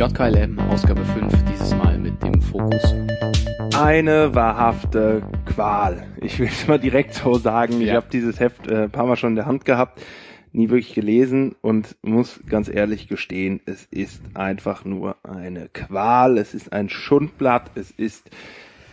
JKLM Ausgabe 5, dieses Mal mit dem Fokus. Eine wahrhafte Qual. Ich will es mal direkt so sagen. Ich Ja. habe dieses Heft äh, ein paar Mal schon in der Hand gehabt, nie wirklich gelesen und muss ganz ehrlich gestehen, es ist einfach nur eine Qual. Es ist ein Schundblatt. Es ist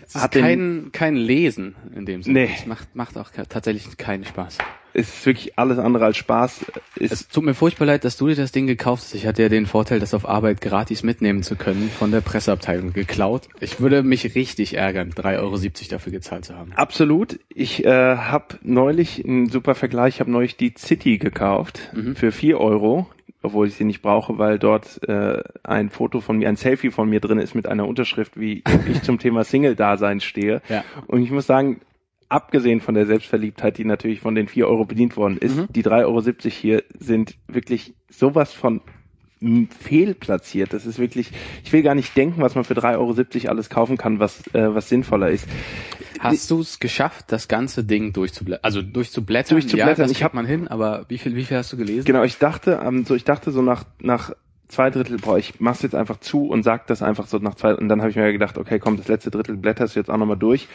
Es ist kein, kein Lesen in dem Sinne. Nee. Es macht, macht auch tatsächlich keinen Spaß. Es ist wirklich alles andere als Spaß. Ist Es tut mir furchtbar leid, dass du dir das Ding gekauft hast. Ich hatte ja den Vorteil, das auf Arbeit gratis mitnehmen zu können, von der Presseabteilung geklaut. Ich würde mich richtig ärgern, 3,70 Euro dafür gezahlt zu haben. Absolut. Ich äh, habe neulich einen super Vergleich. Ich habe neulich die City gekauft Mhm. für vier Euro, obwohl ich sie nicht brauche, weil dort äh, ein Foto von mir, ein Selfie von mir drin ist mit einer Unterschrift, wie ich zum Thema Single-Dasein stehe. Ja. Und ich muss sagen, abgesehen von der Selbstverliebtheit, die natürlich von den vier Euro bedient worden ist, Mhm. die 3,70 Euro hier sind wirklich sowas von fehlplatziert. Das ist wirklich, ich will gar nicht denken, was man für 3,70 Euro alles kaufen kann, was, äh, was sinnvoller ist. Hast du es geschafft, das ganze Ding durchzublättern? Also durchzublättern? Durchzublättern. Ja, das Ich hab- man hin, aber wie viel, wie viel hast du gelesen? Genau, ich dachte, ähm, so ich dachte so nach nach zwei Drittel, boah, ich mach's jetzt einfach zu und sag das einfach so nach zwei und dann habe ich mir gedacht, okay, komm, das letzte Drittel blätterst du jetzt auch nochmal durch.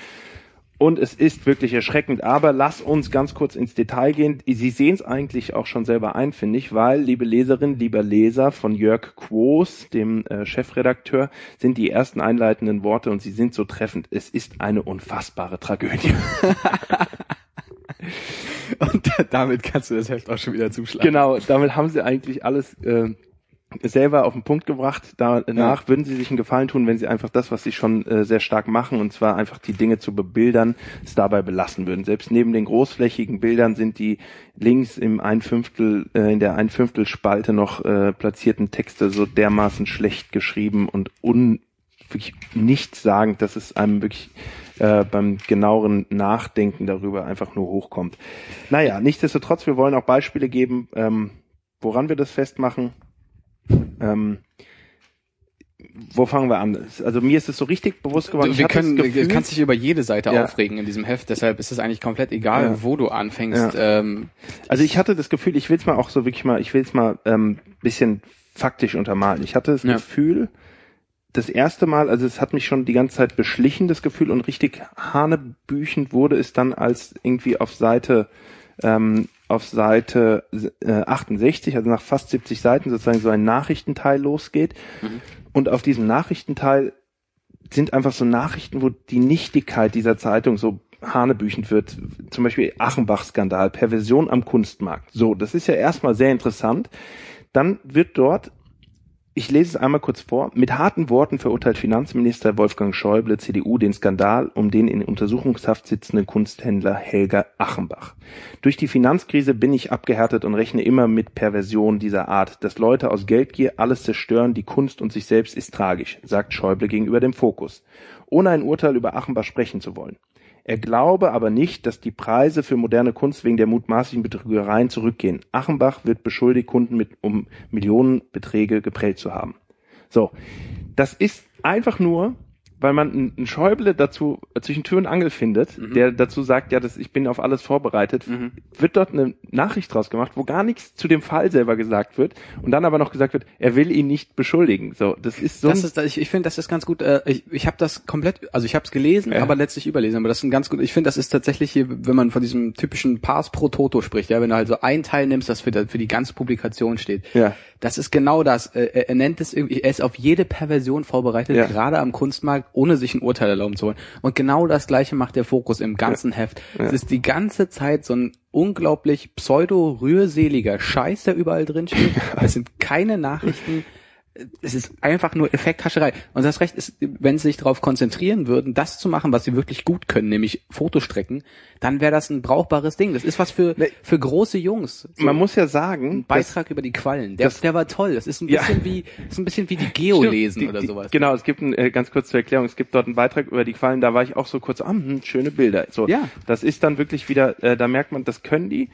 Und es ist wirklich erschreckend, aber lass uns ganz kurz ins Detail gehen. Sie sehen es eigentlich auch schon selber ein, finde ich, weil, liebe Leserin, lieber Leser von Jörg Quos, dem äh, Chefredakteur, sind die ersten einleitenden Worte und sie sind so treffend. Es ist eine unfassbare Tragödie. Und damit kannst du das Heft auch schon wieder zuschlagen. Genau, damit haben sie eigentlich alles äh, selber auf den Punkt gebracht. Danach würden sie sich einen Gefallen tun, wenn sie einfach das, was sie schon äh, sehr stark machen, und zwar einfach die Dinge zu bebildern, es dabei belassen würden. Selbst neben den großflächigen Bildern sind die links im ein Fünftel, äh, in der ein Fünftel Spalte noch äh, platzierten Texte so dermaßen schlecht geschrieben und un wirklich nichtssagend, dass es einem wirklich äh, beim genaueren Nachdenken darüber einfach nur hochkommt. Naja, nichtsdestotrotz, wir wollen auch Beispiele geben, ähm, woran wir das festmachen. Ähm, wo fangen wir an? Also mir ist es so richtig bewusst geworden. Wir können, du Gefühl- kannst dich über jede Seite Ja. aufregen in diesem Heft, deshalb ist es eigentlich komplett egal, Ja. wo du anfängst. Ähm, Also ich hatte das Gefühl, ich will es mal auch so wirklich mal, ich will es mal ähm, bisschen faktisch untermalen. Ich hatte das Ja. Gefühl, das erste Mal, also es hat mich schon die ganze Zeit beschlichen, das Gefühl, und richtig hanebüchend wurde es dann, als irgendwie auf Seite ähm, auf Seite äh, 68, also nach fast 70 Seiten sozusagen so ein Nachrichtenteil losgeht. Und auf diesem Nachrichtenteil sind einfach so Nachrichten, wo die Nichtigkeit dieser Zeitung so hanebüchend wird. Zum Beispiel Achenbach-Skandal, Perversion am Kunstmarkt. So, das ist ja erstmal sehr interessant. Dann wird dort, ich lese es einmal kurz vor, mit harten Worten verurteilt Finanzminister Wolfgang Schäuble, CDU, den Skandal um den in Untersuchungshaft sitzenden Kunsthändler Helga Achenbach. Durch die Finanzkrise bin ich abgehärtet und rechne immer mit Perversion dieser Art. Dass Leute aus Geldgier alles zerstören, die Kunst und sich selbst ist tragisch, sagt Schäuble gegenüber dem Fokus, ohne ein Urteil über Achenbach sprechen zu wollen. Er glaube aber nicht, dass die Preise für moderne Kunst wegen der mutmaßlichen Betrügereien zurückgehen. Achenbach wird beschuldigt, Kunden mit um Millionenbeträge geprellt zu haben. So, das ist einfach nur, weil man einen Schäuble dazu äh, zwischen Tür und Angel findet, Mhm. der dazu sagt, ja, das, ich bin auf alles vorbereitet, Mhm. wird dort eine Nachricht draus gemacht, wo gar nichts zu dem Fall selber gesagt wird und dann aber noch gesagt wird, er will ihn nicht beschuldigen. So, das ist so das ist, ich, ich finde, das ist ganz gut. Äh, ich ich habe das komplett, also ich habe es gelesen, Ja. aber letztlich überlesen. Aber das ist ein ganz gut. Ich finde, das ist tatsächlich hier, wenn man von diesem typischen Pass pro Toto spricht, ja, wenn du halt so einen Teil nimmst, das für, die- für die ganze Publikation steht. Ja. Das ist genau das. Äh, Er, er nennt es irgendwie, er ist auf jede Perversion vorbereitet, Ja. gerade am Kunstmarkt, ohne sich ein Urteil erlauben zu wollen. Und genau das Gleiche macht der Fokus im ganzen Heft. Es ist die ganze Zeit so ein unglaublich pseudo-rührseliger Scheiß, der überall drin steht. Es sind keine Nachrichten. Es ist einfach nur Effekthascherei. Und das Recht ist, wenn sie sich darauf konzentrieren würden, das zu machen, was sie wirklich gut können, nämlich Fotostrecken, dann wäre das ein brauchbares Ding. Das ist was für, für große Jungs. So man muss ja sagen, dass- Beitrag über die Quallen. Der, das- der war toll. Das ist ein Ja. bisschen wie, das ist ein bisschen wie die Geolesen Stimmt, oder die, sowas. Die, genau, es gibt ein, äh, ganz kurz zur Erklärung, es gibt dort einen Beitrag über die Quallen, da war ich auch so kurz, ah, hm, schöne Bilder. So, Ja. Das ist dann wirklich wieder, äh, da merkt man, das können die,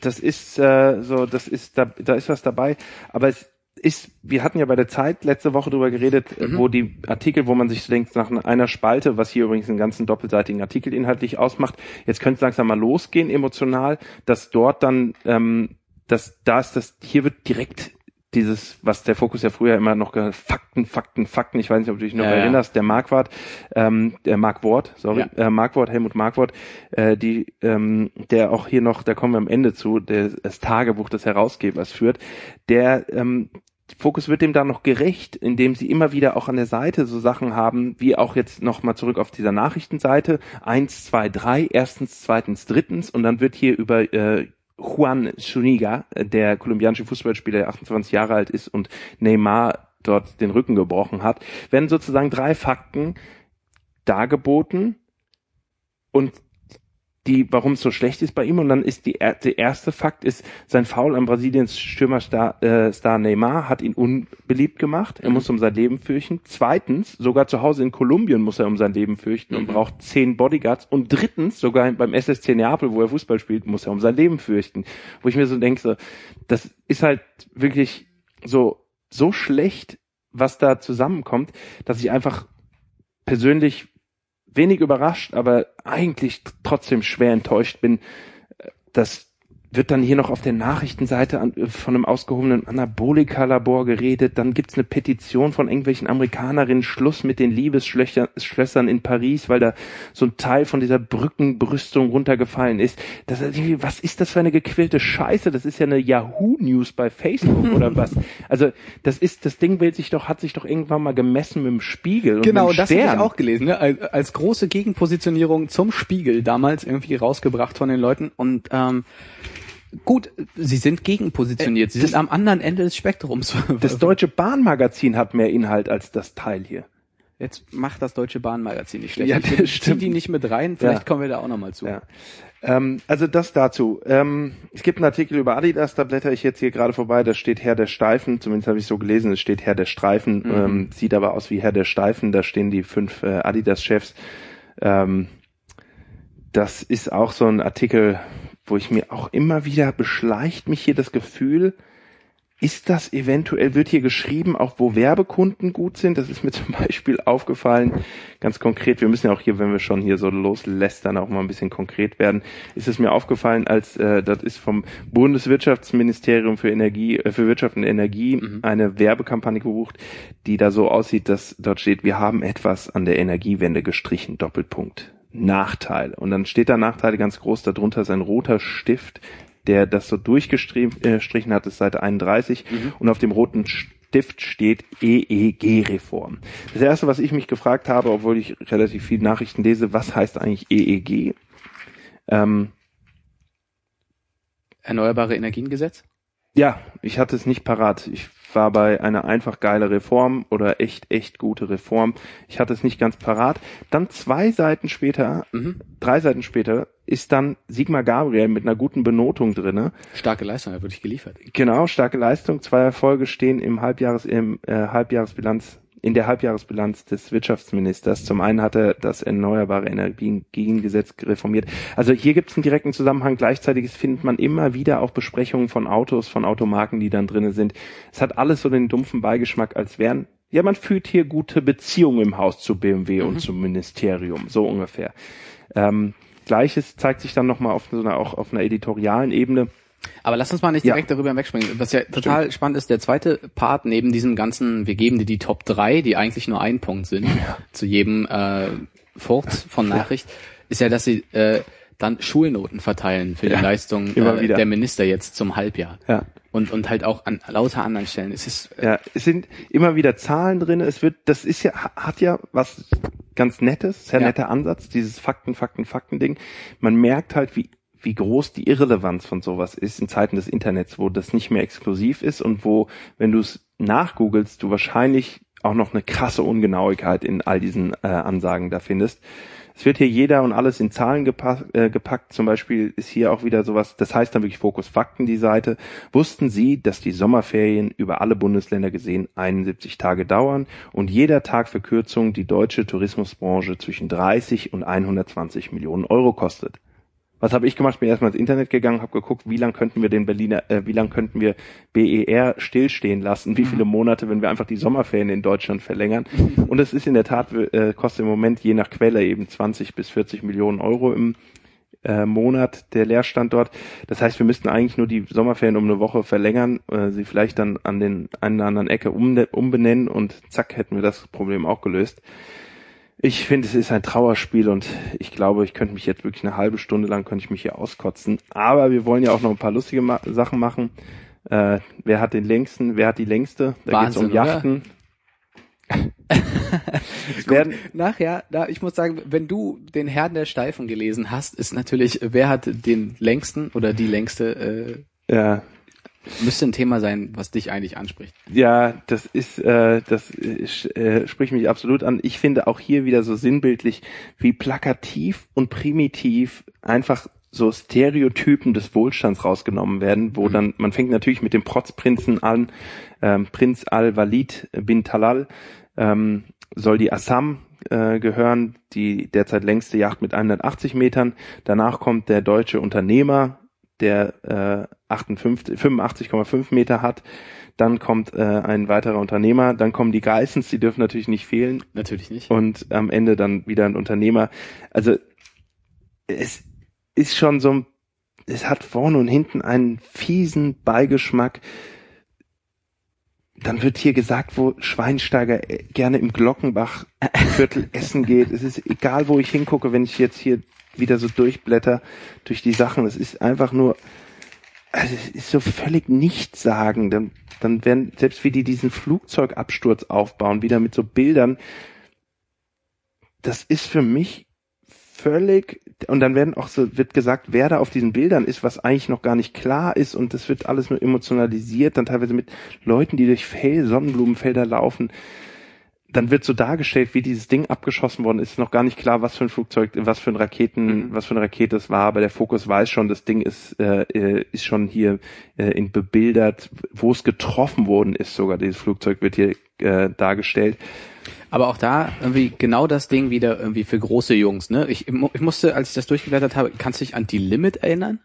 das ist äh, so, das ist, da, da ist was dabei, aber es ist, wir hatten ja bei der Zeit letzte Woche drüber geredet, Mhm. wo die Artikel, wo man sich so denkt, nach einer Spalte, was hier übrigens einen ganzen doppelseitigen Artikel inhaltlich ausmacht, jetzt könnte es langsam mal losgehen emotional, dass dort dann, ähm, dass da ist das, hier wird direkt dieses, was der Fokus ja früher immer noch gehört, Fakten, Fakten, Fakten, ich weiß nicht, ob du dich noch ja, erinnerst, der Marquardt, ähm, der Markwort, sorry, ja. äh, Markwort, Helmut Markwort, äh, die, ähm, der auch hier noch, da kommen wir am Ende zu, der das Tagebuch des Herausgebers führt, der ähm, Fokus wird dem da noch gerecht, indem sie immer wieder auch an der Seite so Sachen haben, wie auch jetzt nochmal zurück auf dieser Nachrichtenseite. Eins, zwei, drei, erstens, zweitens, drittens und dann wird hier über äh, Juan Zuniga, der kolumbianische Fußballspieler, der 28 Jahre alt ist und Neymar dort den Rücken gebrochen hat, werden sozusagen drei Fakten dargeboten und die, warum es so schlecht ist bei ihm. Und dann ist die, der erste Fakt ist, sein Foul an Brasiliens Stürmerstar äh, Star Neymar hat ihn unbeliebt gemacht. Er mhm. muss um sein Leben fürchten. Zweitens, sogar zu Hause in Kolumbien muss er um sein Leben fürchten mhm. und braucht zehn Bodyguards. Und drittens, sogar beim SSC Neapel, wo er Fußball spielt, muss er um sein Leben fürchten. Wo ich mir so denke, so, das ist halt wirklich so, so schlecht, was da zusammenkommt, dass ich einfach persönlich wenig überrascht, aber eigentlich trotzdem schwer enttäuscht bin, dass wird dann hier noch auf der Nachrichtenseite an, von einem ausgehobenen Anabolika-Labor geredet. Dann gibt's eine Petition von irgendwelchen Amerikanerinnen, Schluss mit den Liebesschwestern in Paris, weil da so ein Teil von dieser Brückenbrüstung runtergefallen ist. Das, was ist das für eine gequillte Scheiße? Das ist ja eine Yahoo-News bei Facebook oder was? Also das ist, das Ding will sich doch, hat sich doch irgendwann mal gemessen mit dem Spiegel. genau, das habe ich auch gelesen. Ne? Als, als große Gegenpositionierung zum Spiegel damals irgendwie rausgebracht von den Leuten und ähm, Gut, sie sind gegenpositioniert. Sie das, sind am anderen Ende des Spektrums. Das Deutsche Bahnmagazin hat mehr Inhalt als das Teil hier. Jetzt macht das Deutsche Bahnmagazin nicht schlecht. Ja, das stimmt. die nicht mit rein. Vielleicht ja. kommen wir da auch nochmal zu. Ja. Ähm, also das dazu. Ähm, es gibt einen Artikel über Adidas, da blätter ich jetzt hier gerade vorbei, da steht Herr der Steifen, zumindest habe ich so gelesen, es steht Herr der Streifen, mhm. ähm, sieht aber aus wie Herr der Steifen, da stehen die fünf äh, Adidas-Chefs. Ähm, das ist auch so ein Artikel, wo ich mir auch immer wieder beschleicht mich hier das Gefühl, ist das eventuell, wird hier geschrieben, auch wo Werbekunden gut sind? Das ist mir zum Beispiel aufgefallen, ganz konkret, wir müssen ja auch hier, wenn wir schon hier so loslästern, auch mal ein bisschen konkret werden, ist es mir aufgefallen, als äh, das ist vom Bundeswirtschaftsministerium für Energie, äh, für Wirtschaft und Energie mhm. eine Werbekampagne gebucht, die da so aussieht, dass dort steht, wir haben etwas an der Energiewende gestrichen, Doppelpunkt. Nachteil. Und dann steht da Nachteile ganz groß, darunter ist ein roter Stift, der das so durchgestrichen hat, ist Seite 31. Mhm. Und auf dem roten Stift steht EEG-Reform. Das erste, was ich mich gefragt habe, obwohl ich relativ viel Nachrichten lese, was heißt eigentlich EEG? Ähm, Erneuerbare Energiengesetz? Ja, ich hatte es nicht parat. Ich war bei einer einfach geile Reform oder echt, echt gute Reform. Ich hatte es nicht ganz parat. Dann zwei Seiten später, mhm. drei Seiten später, ist dann Sigmar Gabriel mit einer guten Benotung drinne. Starke Leistung, er wirklich geliefert. Genau, starke Leistung. Zwei Erfolge stehen im Halbjahres, im äh, Halbjahresbilanz in der Halbjahresbilanz des Wirtschaftsministers. Zum einen hat er das Erneuerbare Energiengesetz reformiert. Also hier gibt es einen direkten Zusammenhang. Gleichzeitig findet man immer wieder auch Besprechungen von Autos, von Automarken, die dann drinnen sind. Es hat alles so den dumpfen Beigeschmack, als wären ja, man fühlt hier gute Beziehungen im Haus zu BMW mhm. und zum Ministerium, so ungefähr. Ähm, Gleiches zeigt sich dann nochmal auf so einer, auch auf einer editorialen Ebene. Aber lass uns mal nicht direkt ja. darüber wegspringen. Was ja total Stimmt. spannend ist, der zweite Part neben diesem ganzen, wir geben dir die Top 3, die eigentlich nur ein Punkt sind, ja. zu jedem äh, Furz von Nachricht, ist ja, dass sie äh, dann Schulnoten verteilen für die ja. Leistung äh, der Minister jetzt zum Halbjahr. Ja. Und, und halt auch an lauter anderen Stellen. Es ist äh, ja, es sind immer wieder Zahlen drin. Es wird, das ist ja, hat ja was ganz Nettes, sehr ja. netter Ansatz, dieses Fakten, Fakten, Fakten Ding. Man merkt halt, wie wie groß die Irrelevanz von sowas ist in Zeiten des Internets, wo das nicht mehr exklusiv ist und wo, wenn du es nachgoogelst, du wahrscheinlich auch noch eine krasse Ungenauigkeit in all diesen äh, Ansagen da findest. Es wird hier jeder und alles in Zahlen gepackt, äh, gepackt. Zum Beispiel ist hier auch wieder sowas, das heißt dann wirklich Fokus Fakten, die Seite. Wussten Sie, dass die Sommerferien über alle Bundesländer gesehen 71 Tage dauern und jeder Tag Verkürzung die deutsche Tourismusbranche zwischen 30 und 120 Millionen Euro kostet? Was habe ich gemacht? Bin erstmal ins Internet gegangen, habe geguckt, wie lang könnten wir den Berliner, äh, wie lang könnten wir BER stillstehen lassen, wie viele mhm. Monate, wenn wir einfach die Sommerferien in Deutschland verlängern. Und es ist in der Tat, äh, kostet im Moment je nach Quelle eben 20 bis 40 Millionen Euro im äh, Monat der Leerstand dort. Das heißt, wir müssten eigentlich nur die Sommerferien um eine Woche verlängern, äh, sie vielleicht dann an den einen oder anderen Ecke um, umbenennen und zack hätten wir das Problem auch gelöst. Ich finde, es ist ein Trauerspiel und ich glaube, ich könnte mich jetzt wirklich eine halbe Stunde lang könnte ich mich hier auskotzen. Aber wir wollen ja auch noch ein paar lustige Ma Sachen machen. Äh, wer hat den längsten? Wer hat die längste? Da geht es um Yachten. werden Nachher, da, ich muss sagen, wenn du den Herrn der Steifen gelesen hast, ist natürlich, wer hat den längsten oder die längste äh, ja. Müsste ein Thema sein, was dich eigentlich anspricht. Ja, das ist, äh, das äh, spricht mich absolut an. Ich finde auch hier wieder so sinnbildlich, wie plakativ und primitiv einfach so Stereotypen des Wohlstands rausgenommen werden, wo mhm. dann, man fängt natürlich mit dem Protzprinzen an, ähm, Prinz Al-Walid bin Talal, ähm, soll die Assam äh, gehören, die derzeit längste Yacht mit 180 Metern. Danach kommt der deutsche Unternehmer, der äh, 85,5 Meter hat. Dann kommt äh, ein weiterer Unternehmer, dann kommen die Geissens, die dürfen natürlich nicht fehlen. Natürlich nicht. Und am Ende dann wieder ein Unternehmer. Also es ist schon so, es hat vorne und hinten einen fiesen Beigeschmack. Dann wird hier gesagt, wo Schweinsteiger gerne im Glockenbach-Viertel essen geht. Es ist egal, wo ich hingucke, wenn ich jetzt hier wieder so durchblätter durch die Sachen. Es ist einfach nur, also es ist so völlig nichtssagend. Dann, dann werden, selbst wie die diesen Flugzeugabsturz aufbauen, wieder mit so Bildern, das ist für mich völlig, und dann werden auch so, wird gesagt, wer da auf diesen Bildern ist, was eigentlich noch gar nicht klar ist, und das wird alles nur emotionalisiert, dann teilweise mit Leuten, die durch Fell, Sonnenblumenfelder laufen dann wird so dargestellt, wie dieses Ding abgeschossen worden ist. Noch gar nicht klar, was für ein Flugzeug, was für ein Raketen, mhm. was für eine Rakete es war. Aber der Fokus weiß schon, das Ding ist äh, äh, ist schon hier äh, in bebildert, wo es getroffen worden ist. Sogar dieses Flugzeug wird hier äh, dargestellt. Aber auch da irgendwie genau das Ding wieder irgendwie für große Jungs. Ne, ich, ich musste, als ich das durchgeblättert habe, kannst du dich an die Limit erinnern?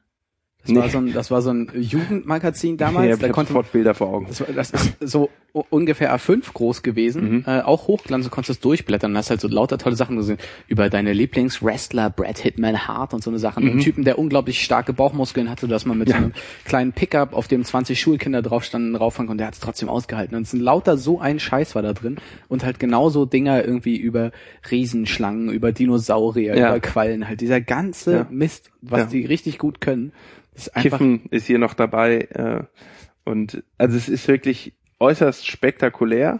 Das, nee. war so ein, das war so ein Jugendmagazin damals. Ja, da konnte sofort Bilder vor Augen. Das, war, das ist so ungefähr A5 groß gewesen, mhm. äh, auch hochglanz, du konntest es durchblättern, hast halt so lauter tolle Sachen gesehen über deine Lieblingswrestler, Brad Hitman Hart und so eine Sachen. Mhm. Einen Typen, der unglaublich starke Bauchmuskeln hatte, dass man mit ja. so einem kleinen Pickup, auf dem 20 Schulkinder drauf standen, rauffangen und der hat es trotzdem ausgehalten. Und es sind lauter so ein Scheiß war da drin und halt genauso Dinger irgendwie über Riesenschlangen, über Dinosaurier, ja. über Quallen, halt dieser ganze ja. Mist, was die richtig gut können. Ist Kiffen ist hier noch dabei. Äh, und also es ist wirklich äußerst spektakulär,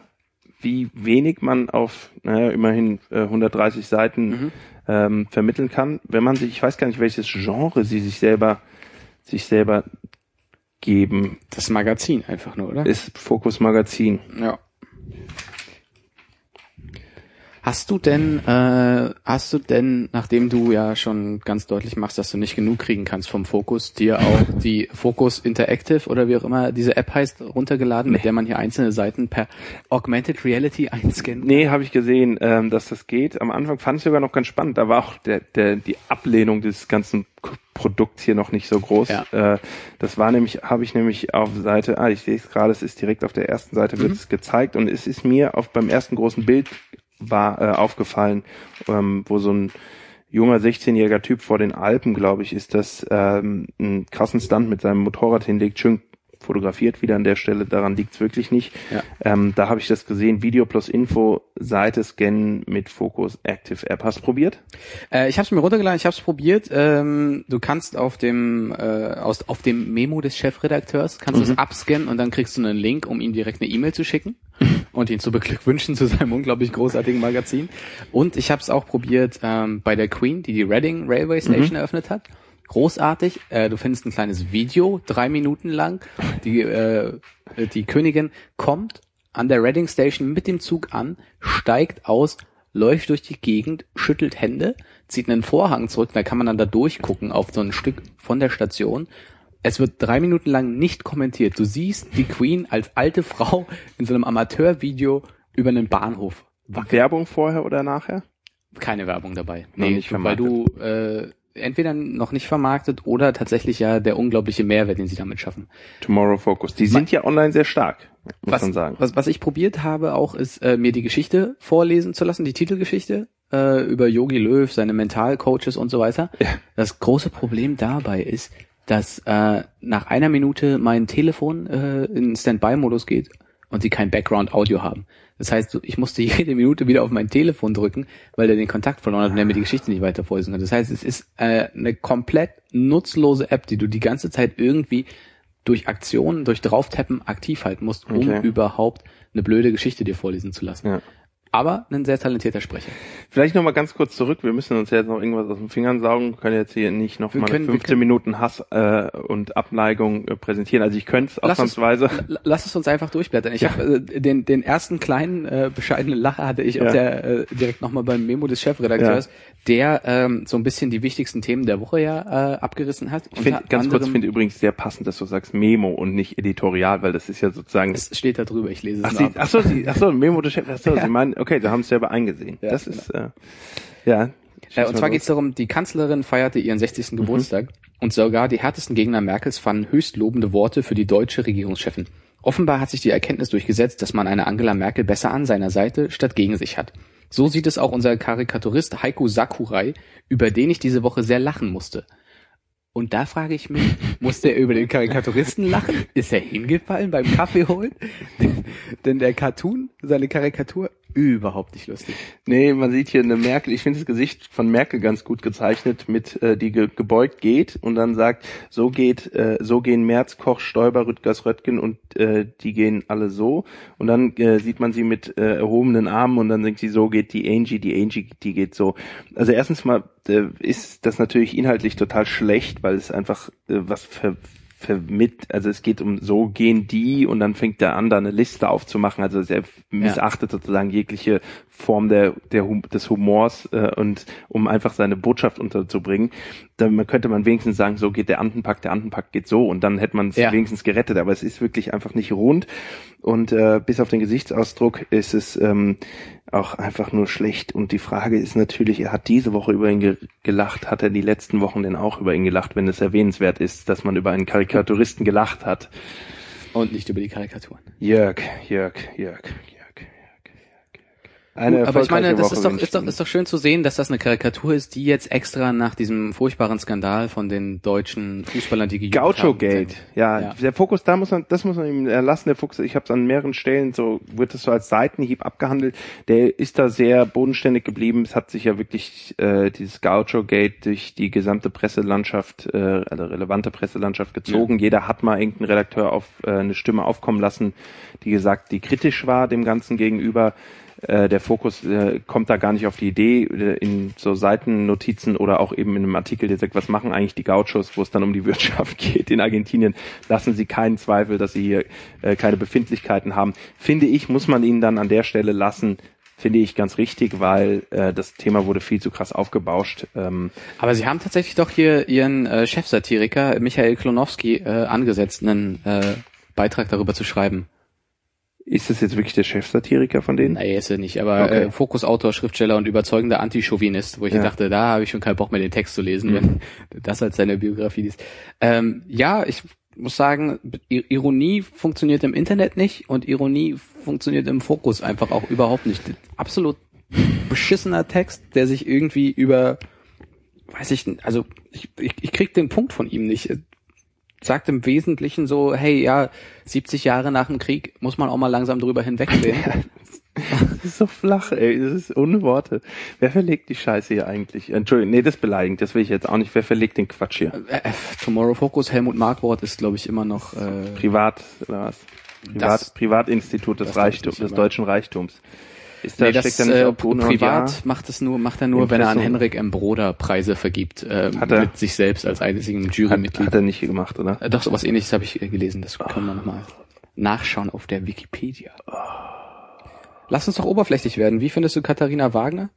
wie wenig man auf, naja, immerhin äh, 130 Seiten mhm. ähm, vermitteln kann, wenn man sich, ich weiß gar nicht, welches Genre sie sich selber, sich selber geben. Das Magazin einfach nur, oder? Ist Fokus Magazin. Ja. Hast du denn, äh, hast du denn, nachdem du ja schon ganz deutlich machst, dass du nicht genug kriegen kannst vom Fokus, dir auch die Focus Interactive oder wie auch immer diese App heißt, runtergeladen, nee. mit der man hier einzelne Seiten per Augmented Reality einscannen kann? Nee, habe ich gesehen, ähm, dass das geht. Am Anfang fand ich sogar noch ganz spannend. Da war auch der, der, die Ablehnung des ganzen Produkts hier noch nicht so groß. Ja. Äh, das war nämlich, habe ich nämlich auf Seite, ah, ich sehe es gerade, es ist direkt auf der ersten Seite wird mhm. es gezeigt und es ist mir auf beim ersten großen Bild war äh, aufgefallen, ähm, wo so ein junger 16-jähriger Typ vor den Alpen, glaube ich, ist das ähm, einen krassen Stunt mit seinem Motorrad hinlegt, schön fotografiert wieder an der Stelle, daran liegt's wirklich nicht. Ja. Ähm, da habe ich das gesehen, Video plus Info, Seite scannen mit Focus Active App. Hast du probiert? Äh, ich habe es mir runtergeladen, ich habe es probiert. Ähm, du kannst auf dem äh, aus, auf dem Memo des Chefredakteurs kannst mhm. du es abscannen und dann kriegst du einen Link, um ihm direkt eine E-Mail zu schicken und ihn zu beglückwünschen zu seinem unglaublich großartigen Magazin. Und ich habe es auch probiert ähm, bei der Queen, die die Reading Railway Station mhm. eröffnet hat großartig. Äh, du findest ein kleines Video, drei Minuten lang. Die, äh, die Königin kommt an der Reading Station mit dem Zug an, steigt aus, läuft durch die Gegend, schüttelt Hände, zieht einen Vorhang zurück, da kann man dann da durchgucken auf so ein Stück von der Station. Es wird drei Minuten lang nicht kommentiert. Du siehst die Queen als alte Frau in so einem Amateurvideo über einen Bahnhof. Werbung vorher oder nachher? Keine Werbung dabei. Nee, weil du äh, entweder noch nicht vermarktet oder tatsächlich ja der unglaubliche Mehrwert, den sie damit schaffen. Tomorrow Focus. Die sind ja online sehr stark, muss was, man sagen. Was, was ich probiert habe auch, ist äh, mir die Geschichte vorlesen zu lassen, die Titelgeschichte äh, über Yogi Löw, seine Mentalcoaches und so weiter. Ja. Das große Problem dabei ist, dass äh, nach einer Minute mein Telefon äh, in Standby-Modus geht und sie kein Background-Audio haben. Das heißt, ich musste jede Minute wieder auf mein Telefon drücken, weil der den Kontakt verloren hat und der mir die Geschichte nicht weiter vorlesen kann. Das heißt, es ist äh, eine komplett nutzlose App, die du die ganze Zeit irgendwie durch Aktionen, durch Drauftappen aktiv halten musst, um Okay. überhaupt eine blöde Geschichte dir vorlesen zu lassen. Ja. Aber ein sehr talentierter Sprecher. Vielleicht noch mal ganz kurz zurück. Wir müssen uns jetzt noch irgendwas aus den Fingern saugen. Wir können jetzt hier nicht noch Wir mal können- wir 15 können- Minuten Hass äh, und Abneigung äh, präsentieren. Also ich könnte es ausnahmsweise. Lass es uns einfach durchblättern. Ich Ja. habe äh, den, den ersten kleinen äh, bescheidenen Lacher hatte ich Ja. auf der äh, direkt nochmal beim Memo des Chefredakteurs, der ähm, so ein bisschen die wichtigsten Themen der Woche ja äh, abgerissen hat. Ich finde Unter ganz kurz, anderem- finde übrigens sehr passend, dass du sagst Memo und nicht Editorial, weil das ist ja sozusagen. es steht da drüber, ich lese es Ach, sie, ab. ach so, sie, ach so, Memo des so, Ja. sie meinen, okay, da haben sie selber eingesehen. Ja, das genau. ist äh, ja. Äh, und zwar geht es darum, die Kanzlerin feierte ihren 60. Mhm. Geburtstag und sogar die härtesten Gegner Merkels fanden höchst lobende Worte für die deutsche Regierungschefin. Offenbar hat sich die Erkenntnis durchgesetzt, dass man eine Angela Merkel besser an seiner Seite statt gegen sich hat. So sieht es auch unser Karikaturist Heiko Sakurai, über den ich diese Woche sehr lachen musste. Und da frage ich mich, musste er über den Karikaturisten lachen? Ist er hingefallen beim Kaffee holen? Denn der Cartoon, seine Karikatur, überhaupt nicht lustig. Nee, man sieht hier eine Merkel, ich finde das Gesicht von Merkel ganz gut gezeichnet, mit äh, die ge gebeugt geht und dann sagt, so geht, äh, so gehen Merz, Koch, Stoiber, Rüttgers, Röttgen und äh, die gehen alle so. Und dann äh, sieht man sie mit äh, erhobenen Armen und dann denkt sie, so geht die Angie, die Angie, die geht so. Also erstens mal äh, ist das natürlich inhaltlich total schlecht, weil es einfach äh, was ver vermit, also es geht um so gehen die und dann fängt er an, da eine Liste aufzumachen. Also er missachtet sozusagen jegliche Form der, der des Humors äh, und um einfach seine Botschaft unterzubringen. Da könnte man wenigstens sagen, so geht der Antenpack, der Antenpack geht so und dann hätte man es Ja. wenigstens gerettet. Aber es ist wirklich einfach nicht rund und äh, bis auf den Gesichtsausdruck ist es ähm, auch einfach nur schlecht. Und die Frage ist natürlich, er hat diese Woche über ihn ge gelacht, hat er die letzten Wochen denn auch über ihn gelacht, wenn es erwähnenswert ist, dass man über einen Karikaturisten gelacht hat. Und nicht über die Karikaturen. Jörg, Jörg, Jörg, Jörg. Eine aber ich meine, das ist doch, ist doch, ist doch schön zu sehen, dass das eine Karikatur ist, die jetzt extra nach diesem furchtbaren Skandal von den deutschen Fußballern, die gejubelt Gaucho Gate, ja, Ja. der Fokus, da muss man, das muss man ihm erlassen. Der Fokus, ich habe es an mehreren Stellen so, wird es so als Seitenhieb abgehandelt. Der ist da sehr bodenständig geblieben. Es hat sich ja wirklich äh, dieses Gaucho Gate durch die gesamte Presselandschaft, äh, also relevante Presselandschaft gezogen. Jeder hat mal irgendeinen Redakteur auf äh, eine Stimme aufkommen lassen, die gesagt, die kritisch war dem Ganzen gegenüber. Äh, der Fokus äh, kommt da gar nicht auf die Idee, äh, in so Seitennotizen oder auch eben in einem Artikel, der sagt, was machen eigentlich die Gauchos, wo es dann um die Wirtschaft geht in Argentinien, lassen sie keinen Zweifel, dass sie hier äh, keine Befindlichkeiten haben. Finde ich, muss man ihnen dann an der Stelle lassen, finde ich ganz richtig, weil äh, das Thema wurde viel zu krass aufgebauscht. Ähm, Aber sie haben tatsächlich doch hier ihren äh, Chefsatiriker Michael Klonowski äh, angesetzt, einen äh, Beitrag darüber zu schreiben. Ist das jetzt wirklich der Chefsatiriker von denen? Nee, ist er nicht, aber Okay. äh, Fokusautor, Schriftsteller und überzeugender Antichauvinist, wo ich Ja. dachte, da habe ich schon keinen Bock mehr, den Text zu lesen, Mhm. wenn das als seine Biografie ist. Ähm, ja, ich muss sagen, Ironie funktioniert im Internet nicht und Ironie funktioniert im Fokus einfach auch überhaupt nicht. Absolut beschissener Text, der sich irgendwie über, weiß ich, also ich, ich, ich krieg den Punkt von ihm nicht. Sagt im Wesentlichen so, hey, ja, 70 Jahre nach dem Krieg muss man auch mal langsam drüber hinwegsehen. Das ist so flach, ey. Das ist ohne Worte. Wer verlegt die Scheiße hier eigentlich? Entschuldigung, nee, das ist beleidigend. Das will ich jetzt auch nicht. Wer verlegt den Quatsch hier? Äh, äh, Tomorrow Focus, Helmut Markwort ist, glaube ich, immer noch. Äh, Privat oder was? Privat, Das- Privatinstitut des nicht, des deutschen Reichtums. Ist da nee, das steckt da äh, privat macht es nur, macht er nur, wenn er an. Henrik M. Broder Preise vergibt, äh, Hat er? mit sich selbst als einzigen Hat, Jurymitglied. hat er nicht gemacht, oder? Äh, Doch, sowas ähnliches habe ich äh, gelesen. Das können wir nochmal nachschauen auf der Wikipedia. Lass uns doch oberflächlich werden. Wie findest du Katharina Wagner?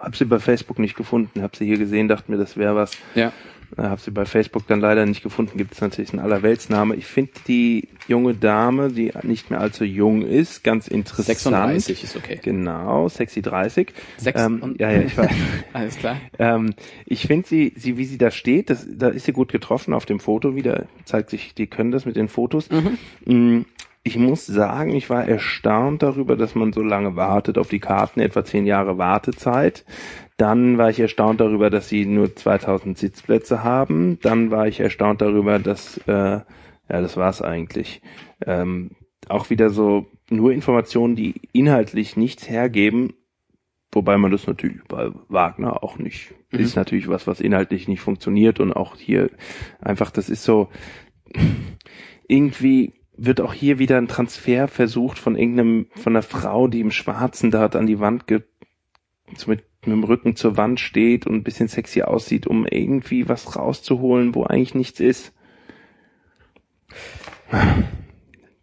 Hab sie bei Facebook nicht gefunden. Hab sie hier gesehen, dachte mir, das wäre was. Ja. Äh, Hab sie bei Facebook dann leider nicht gefunden. Gibt es natürlich einen Allerweltsname. Ich finde die junge Dame, die nicht mehr allzu jung ist, ganz interessant. 36 ist okay. Genau, sexy 30. Sechs ähm, und- ja, ja, ich weiß. Alles klar. ähm, ich finde sie, sie, wie sie da steht, das, da ist sie gut getroffen auf dem Foto wieder. Zeigt sich, die können das mit den Fotos. Mm, ich muss sagen, ich war erstaunt darüber, dass man so lange wartet auf die Karten, etwa zehn Jahre Wartezeit. Dann war ich erstaunt darüber, dass sie nur 2000 Sitzplätze haben. Dann war ich erstaunt darüber, dass, äh, ja, das war's eigentlich. Ähm, auch wieder so nur Informationen, die inhaltlich nichts hergeben, wobei man das natürlich bei Wagner auch nicht, mhm. ist natürlich was, was inhaltlich nicht funktioniert und auch hier einfach, das ist so, irgendwie wird auch hier wieder ein Transfer versucht von irgendeinem, von einer Frau, die im Schwarzen da an die Wand ge, so mit, mit dem Rücken zur Wand steht und ein bisschen sexy aussieht, um irgendwie was rauszuholen, wo eigentlich nichts ist.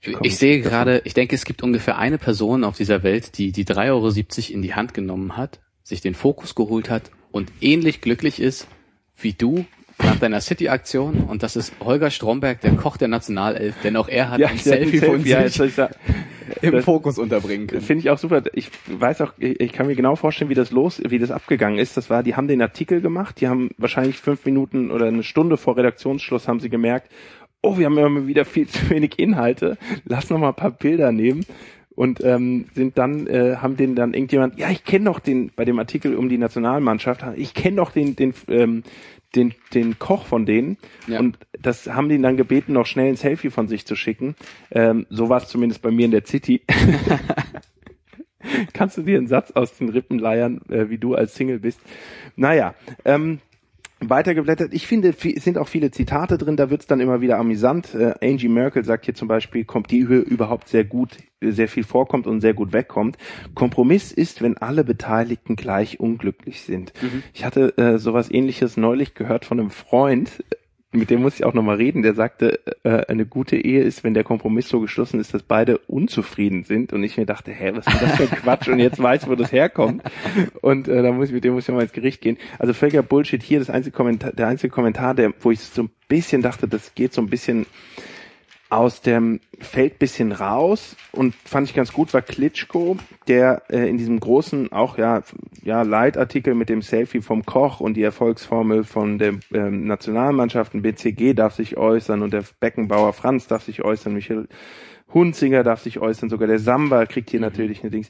Ich, ich sehe gerade, ich denke, es gibt ungefähr eine Person auf dieser Welt, die die 3,70 Euro in die Hand genommen hat, sich den Fokus geholt hat und ähnlich glücklich ist wie du nach deiner City-Aktion und das ist Holger Stromberg, der Koch der Nationalelf, denn auch er hat ja, ein Selfie von sich ja, im das Fokus unterbringen können. Finde ich auch super. Ich weiß auch, ich kann mir genau vorstellen, wie das los, wie das abgegangen ist. Das war, die haben den Artikel gemacht, die haben wahrscheinlich fünf Minuten oder eine Stunde vor Redaktionsschluss haben sie gemerkt, oh, wir haben immer wieder viel zu wenig Inhalte, lass noch mal ein paar Bilder nehmen und ähm, sind dann äh, haben den dann irgendjemand ja ich kenne doch den bei dem Artikel um die Nationalmannschaft ich kenne doch den den ähm, den den Koch von denen. Ja. und das haben die dann gebeten noch schnell ein Selfie von sich zu schicken. Ähm, so war es zumindest bei mir in der City. Kannst du dir einen Satz aus den Rippen leiern äh, wie du als Single bist? Naja ähm, weitergeblättert. Ich finde, es sind auch viele Zitate drin, da wird's dann immer wieder amüsant. Äh, Angie Merkel sagt hier zum Beispiel, kommt die Höhe überhaupt sehr gut, sehr viel vorkommt und sehr gut wegkommt. Kompromiss ist, wenn alle Beteiligten gleich unglücklich sind. Mhm. Ich hatte äh, sowas ähnliches neulich gehört von einem Freund, mit dem muss ich auch nochmal reden, der sagte, äh, eine gute Ehe ist, wenn der Kompromiss so geschlossen ist, dass beide unzufrieden sind. Und ich mir dachte, hä, was ist das für ein Quatsch? Und jetzt weiß ich, wo das herkommt. Und äh, da muss ich mit dem muss ich mal ins Gericht gehen. Also völliger Bullshit hier, das einzige Kommentar, der einzige Kommentar, der, wo ich so ein bisschen dachte, das geht so ein bisschen aus dem Feld bisschen raus und fand ich ganz gut war Klitschko, der äh, in diesem großen auch ja ja Leitartikel mit dem Selfie vom Koch und die Erfolgsformel von der ähm, Nationalmannschaften BCG darf sich äußern und der Beckenbauer Franz darf sich äußern, Michael Hunzinger darf sich äußern, sogar der Samba kriegt hier mhm. natürlich eine Dings.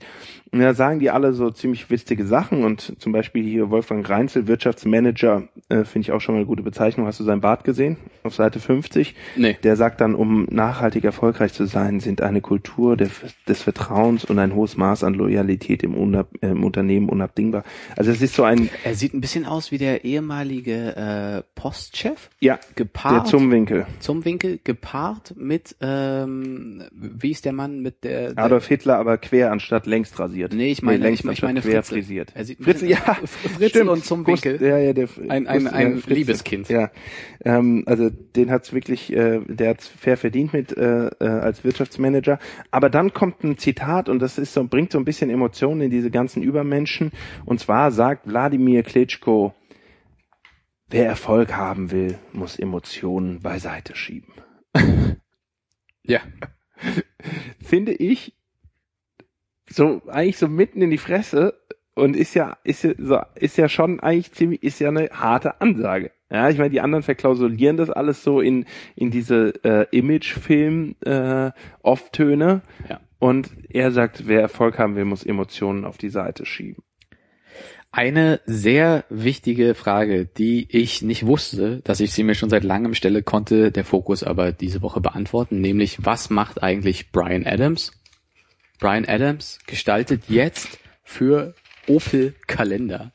Und da sagen die alle so ziemlich witzige Sachen und zum Beispiel hier Wolfgang Reinzel, Wirtschaftsmanager, äh, finde ich auch schon mal eine gute Bezeichnung. Hast du sein Bart gesehen? Auf Seite 50? Nee. Der sagt dann, um nachhaltig erfolgreich zu sein, sind eine Kultur der, des Vertrauens und ein hohes Maß an Loyalität im, Unab, äh, im Unternehmen unabdingbar. Also es ist so ein... Er sieht ein bisschen aus wie der ehemalige äh, Postchef. Ja, gepaart, der Zumwinkel. Zumwinkel, gepaart mit ähm, wie ist der Mann mit der, der Adolf Hitler, aber quer anstatt längst rasiert. Nee, ich meine, nee, längst ich, ich meine quer Fritze. frisiert. Er sieht Fritze, ja, Fritze stimmt. und zum Winkel. Ja, ja, der, ein ein, ein ja, Liebeskind. Ja, ähm, also den hat's wirklich, äh, der hat's fair verdient mit äh, äh, als Wirtschaftsmanager. Aber dann kommt ein Zitat und das ist so bringt so ein bisschen Emotionen in diese ganzen Übermenschen. Und zwar sagt Wladimir Klitschko: Wer Erfolg haben will, muss Emotionen beiseite schieben. ja. finde ich so eigentlich so mitten in die Fresse und ist ja ist ja so ist ja schon eigentlich ziemlich ist ja eine harte Ansage. Ja, ich meine, die anderen verklausulieren das alles so in in diese äh, Imagefilm äh, Off-Töne. Ja. Und er sagt, wer Erfolg haben will, muss Emotionen auf die Seite schieben. Eine sehr wichtige Frage, die ich nicht wusste, dass ich sie mir schon seit langem stelle, konnte der Fokus aber diese Woche beantworten, nämlich was macht eigentlich Brian Adams? Brian Adams gestaltet jetzt für Opel Kalender.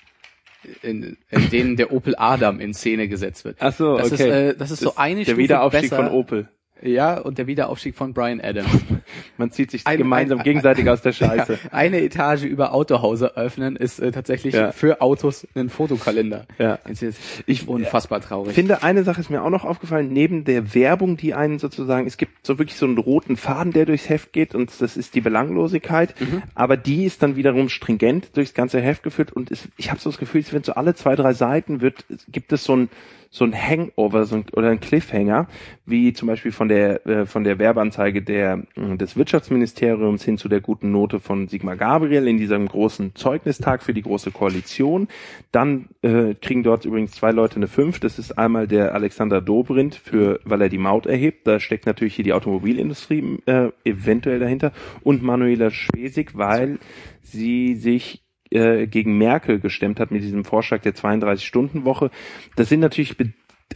In, in denen der Opel Adam in Szene gesetzt wird. Ach so, das okay. Ist, äh, das ist das so eine der Stufe Wiederaufstieg besser. von Opel. Ja, und der Wiederaufstieg von Brian Adams. Man zieht sich ein, gemeinsam ein, gegenseitig ein, aus der Scheiße. Ja, eine Etage über Autohäuser öffnen ist äh, tatsächlich ja. für Autos ein Fotokalender. Ja. Jetzt ist ich unfassbar traurig. finde, eine Sache ist mir auch noch aufgefallen, neben der Werbung, die einen sozusagen, es gibt so wirklich so einen roten Faden, der durchs Heft geht und das ist die Belanglosigkeit, mhm. aber die ist dann wiederum stringent durchs ganze Heft geführt und es, ich habe so das Gefühl, es wird so alle zwei, drei Seiten wird, gibt es so ein so ein Hangover so ein, oder ein Cliffhanger, wie zum Beispiel von der äh, von der Werbeanzeige der äh, des Wirtschaftsministeriums hin zu der guten Note von Sigmar Gabriel in diesem großen Zeugnistag für die große Koalition. Dann äh, kriegen dort übrigens zwei Leute eine Fünf. Das ist einmal der Alexander Dobrindt für, weil er die Maut erhebt. Da steckt natürlich hier die Automobilindustrie äh, eventuell dahinter und Manuela Schwesig, weil sie sich äh, gegen Merkel gestemmt hat mit diesem Vorschlag der 32-Stunden-Woche. Das sind natürlich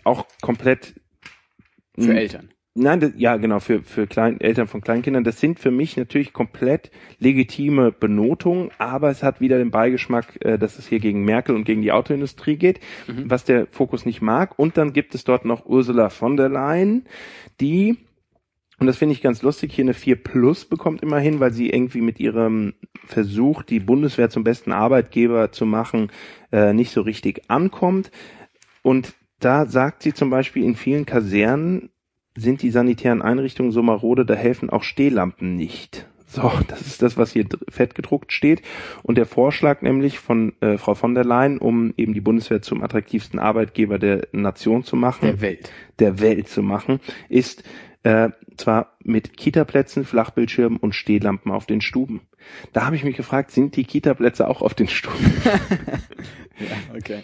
auch komplett für Eltern. Nein, das, ja, genau, für, für Klein, Eltern von Kleinkindern. Das sind für mich natürlich komplett legitime Benotungen, aber es hat wieder den Beigeschmack, äh, dass es hier gegen Merkel und gegen die Autoindustrie geht, mhm. was der Fokus nicht mag. Und dann gibt es dort noch Ursula von der Leyen, die und das finde ich ganz lustig, hier eine 4 Plus bekommt immerhin, weil sie irgendwie mit ihrem Versuch, die Bundeswehr zum besten Arbeitgeber zu machen, äh, nicht so richtig ankommt. Und da sagt sie zum Beispiel, in vielen Kasernen sind die sanitären Einrichtungen so marode, da helfen auch Stehlampen nicht. So, das ist das, was hier fett gedruckt steht. Und der Vorschlag nämlich von äh, Frau von der Leyen, um eben die Bundeswehr zum attraktivsten Arbeitgeber der Nation zu machen, der Welt, der Welt zu machen, ist äh, zwar mit Kitaplätzen, Flachbildschirmen und Stehlampen auf den Stuben. Da habe ich mich gefragt, sind die Kitaplätze auch auf den Stuben? ja, okay.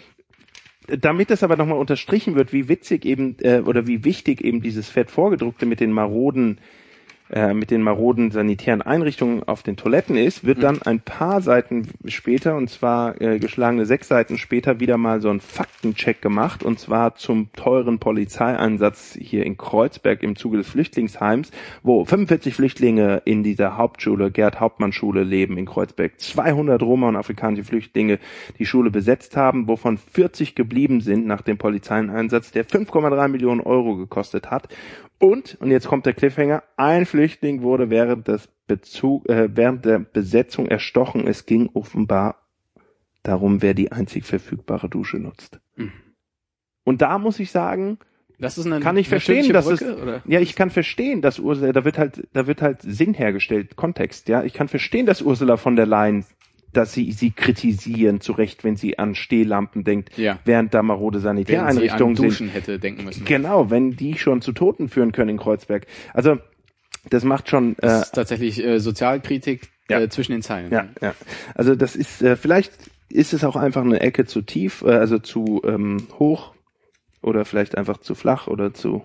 Damit das aber nochmal unterstrichen wird, wie witzig eben äh, oder wie wichtig eben dieses fett vorgedruckte mit den maroden äh, mit den maroden sanitären Einrichtungen auf den Toiletten ist, wird mhm. dann ein paar Seiten später, und zwar äh, geschlagene sechs Seiten später, wieder mal so ein Faktencheck gemacht, und zwar zum teuren Polizeieinsatz hier in Kreuzberg im Zuge des Flüchtlingsheims, wo 45 Flüchtlinge in dieser Hauptschule, Gerd Hauptmann Schule leben in Kreuzberg, 200 Roma und afrikanische Flüchtlinge die Schule besetzt haben, wovon 40 geblieben sind nach dem Polizeieinsatz, der 5,3 Millionen Euro gekostet hat. Und, und jetzt kommt der Cliffhanger, ein Flüchtling wurde während des Bezug, äh, während der Besetzung erstochen. Es ging offenbar darum, wer die einzig verfügbare Dusche nutzt. Mhm. Und da muss ich sagen, das ist eine, kann ich verstehen, dass Brücke, es, oder? ja, ich kann verstehen, dass Ursula, da wird halt, da wird halt Sinn hergestellt, Kontext, ja. Ich kann verstehen, dass Ursula von der Leyen dass sie sie kritisieren, zu Recht, wenn sie an Stehlampen denkt, ja. während da marode Sanitäreinrichtungen sind. Duschen hätte denken müssen. Genau, wenn die schon zu Toten führen können in Kreuzberg. Also das macht schon. Äh, das ist tatsächlich äh, Sozialkritik ja. äh, zwischen den Zeilen. Ja, ja. Also das ist äh, vielleicht ist es auch einfach eine Ecke zu tief, äh, also zu ähm, hoch oder vielleicht einfach zu flach oder zu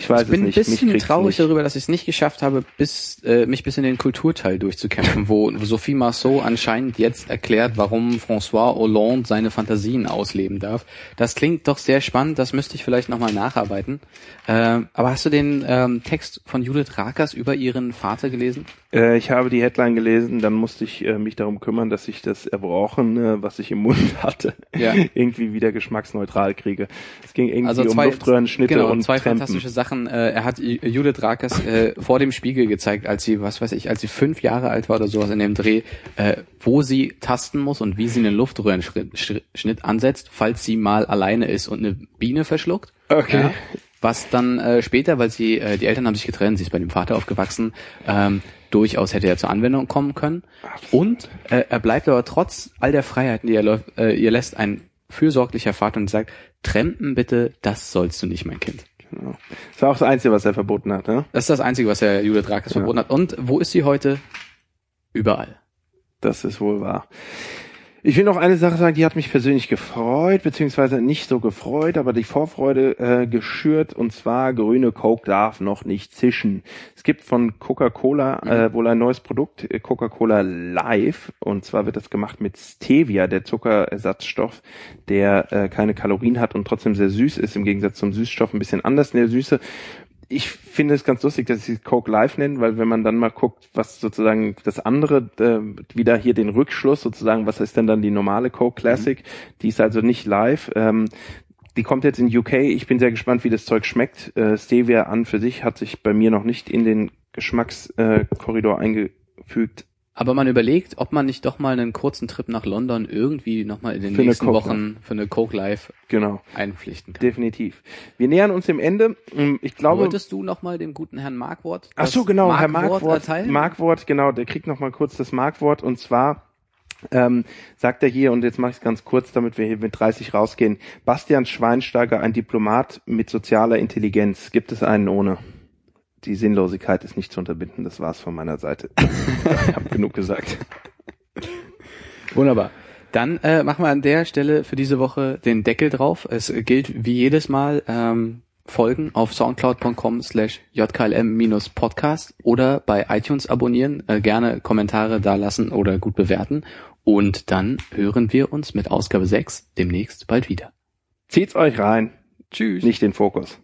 ich weiß ich bin ein bisschen traurig nicht. darüber, dass ich es nicht geschafft habe, bis äh, mich bis in den Kulturteil durchzukämpfen, wo Sophie Marceau anscheinend jetzt erklärt, warum François Hollande seine Fantasien ausleben darf. Das klingt doch sehr spannend, das müsste ich vielleicht nochmal nacharbeiten. Äh, aber hast du den ähm, Text von Judith Rakers über ihren Vater gelesen? Äh, ich habe die Headline gelesen, dann musste ich äh, mich darum kümmern, dass ich das Erbrochene, was ich im Mund hatte, ja. irgendwie wieder geschmacksneutral kriege. Es ging irgendwie also zwei, um Luftröhrenschnitte genau, und zwei Trempen. fantastische Sachen. Äh, er hat Judith Rakers äh, vor dem Spiegel gezeigt, als sie, was weiß ich, als sie fünf Jahre alt war oder sowas in dem Dreh, äh, wo sie tasten muss und wie sie einen Luftröhrenschnitt ansetzt, falls sie mal alleine ist und eine Biene verschluckt. Okay. Ja, was dann äh, später, weil sie, äh, die Eltern haben sich getrennt, sie ist bei dem Vater aufgewachsen, ähm, durchaus hätte er zur Anwendung kommen können. Und äh, er bleibt aber trotz all der Freiheiten, die er äh, ihr lässt, ein fürsorglicher Vater und sagt, Trempen bitte, das sollst du nicht, mein Kind. Das war auch das Einzige, was er verboten hat, ne? Das ist das Einzige, was er Judith Rakes ja. verboten hat. Und wo ist sie heute? Überall. Das ist wohl wahr. Ich will noch eine Sache sagen, die hat mich persönlich gefreut, beziehungsweise nicht so gefreut, aber die Vorfreude äh, geschürt, und zwar grüne Coke darf noch nicht zischen. Es gibt von Coca-Cola mhm. äh, wohl ein neues Produkt, äh, Coca-Cola Live, und zwar wird das gemacht mit Stevia, der Zuckerersatzstoff, der äh, keine Kalorien hat und trotzdem sehr süß ist, im Gegensatz zum Süßstoff ein bisschen anders in der Süße ich finde es ganz lustig, dass sie Coke Live nennen, weil wenn man dann mal guckt, was sozusagen das andere, äh, wieder hier den Rückschluss sozusagen, was ist denn dann die normale Coke Classic, mhm. die ist also nicht live. Ähm, die kommt jetzt in UK. Ich bin sehr gespannt, wie das Zeug schmeckt. Äh, Stevia an für sich hat sich bei mir noch nicht in den Geschmackskorridor äh, eingefügt. Aber man überlegt, ob man nicht doch mal einen kurzen Trip nach London irgendwie nochmal in den für nächsten Wochen für eine Coke Live genau. einpflichten kann. Definitiv. Wir nähern uns dem Ende. Hm, ich glaube. Wolltest du nochmal dem guten Herrn Markwort? Ach so, genau, Markwort Herr Markwort. Markwort, genau, der kriegt nochmal kurz das Markwort und zwar ähm, sagt er hier, und jetzt mache ich es ganz kurz, damit wir hier mit 30 rausgehen, Bastian Schweinsteiger, ein Diplomat mit sozialer Intelligenz. Gibt es einen ohne? Die Sinnlosigkeit ist nicht zu unterbinden, das war's von meiner Seite. ich habe genug gesagt. Wunderbar. Dann äh, machen wir an der Stelle für diese Woche den Deckel drauf. Es gilt wie jedes Mal ähm, folgen auf soundcloud.com slash jklm-podcast oder bei iTunes abonnieren, äh, gerne Kommentare da lassen oder gut bewerten. Und dann hören wir uns mit Ausgabe 6 demnächst bald wieder. Zieht's euch rein. Tschüss. Nicht den Fokus.